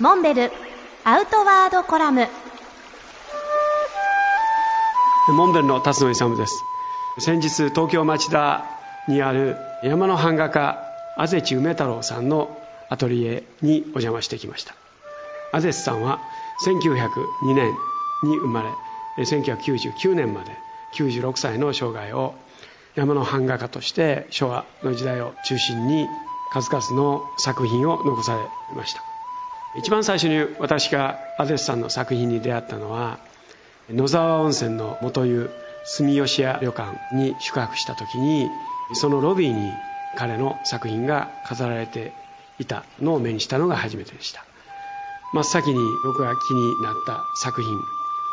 モンベルアウトワードコラム。モンベルの辰野勇です。先日東京町田にある山の版画家あぜち梅太郎さんのアトリエにお邪魔してきました。あぜちさんは1902年に生まれ1999年まで96歳の生涯を山の版画家として昭和の時代を中心に数々の作品を残されました。一番最初に私がアデスさんの作品に出会ったのは野沢温泉の元湯住吉屋旅館に宿泊した時にそのロビーに彼の作品が飾られていたのを目にしたのが初めてでした。真っ先に僕が気になった作品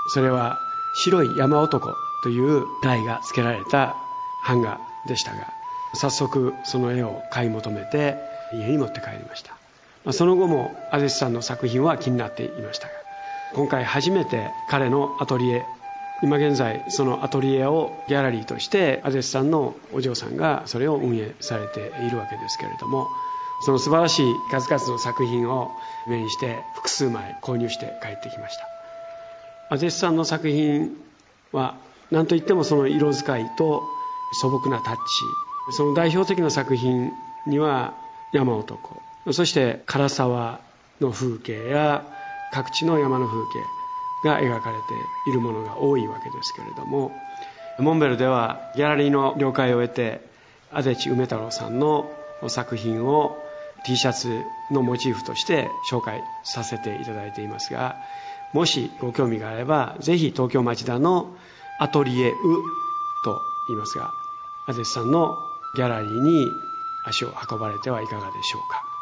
それは「白い山男」という題が付けられた版画でしたが早速その絵を買い求めて家に持って帰りました。その後もアゼスさんの作品は気になっていましたが今回初めて彼のアトリエ今現在そのアトリエをギャラリーとしてアゼスさんのお嬢さんがそれを運営されているわけですけれどもその素晴らしい数々の作品を目にして複数枚購入して帰ってきました。アゼスさんの作品は何といってもその色使いと素朴なタッチその代表的な作品には山男。そして唐沢の風景や各地の山の風景が描かれているものが多いわけですけれどもモンベルではギャラリーの了解を得てアデチ梅太郎さんの作品を T シャツのモチーフとして紹介させていただいていますがもしご興味があればぜひ東京町田のアトリエウと言いますがアゼスさんのギャラリーに足を運ばれてはいかがでしょうか。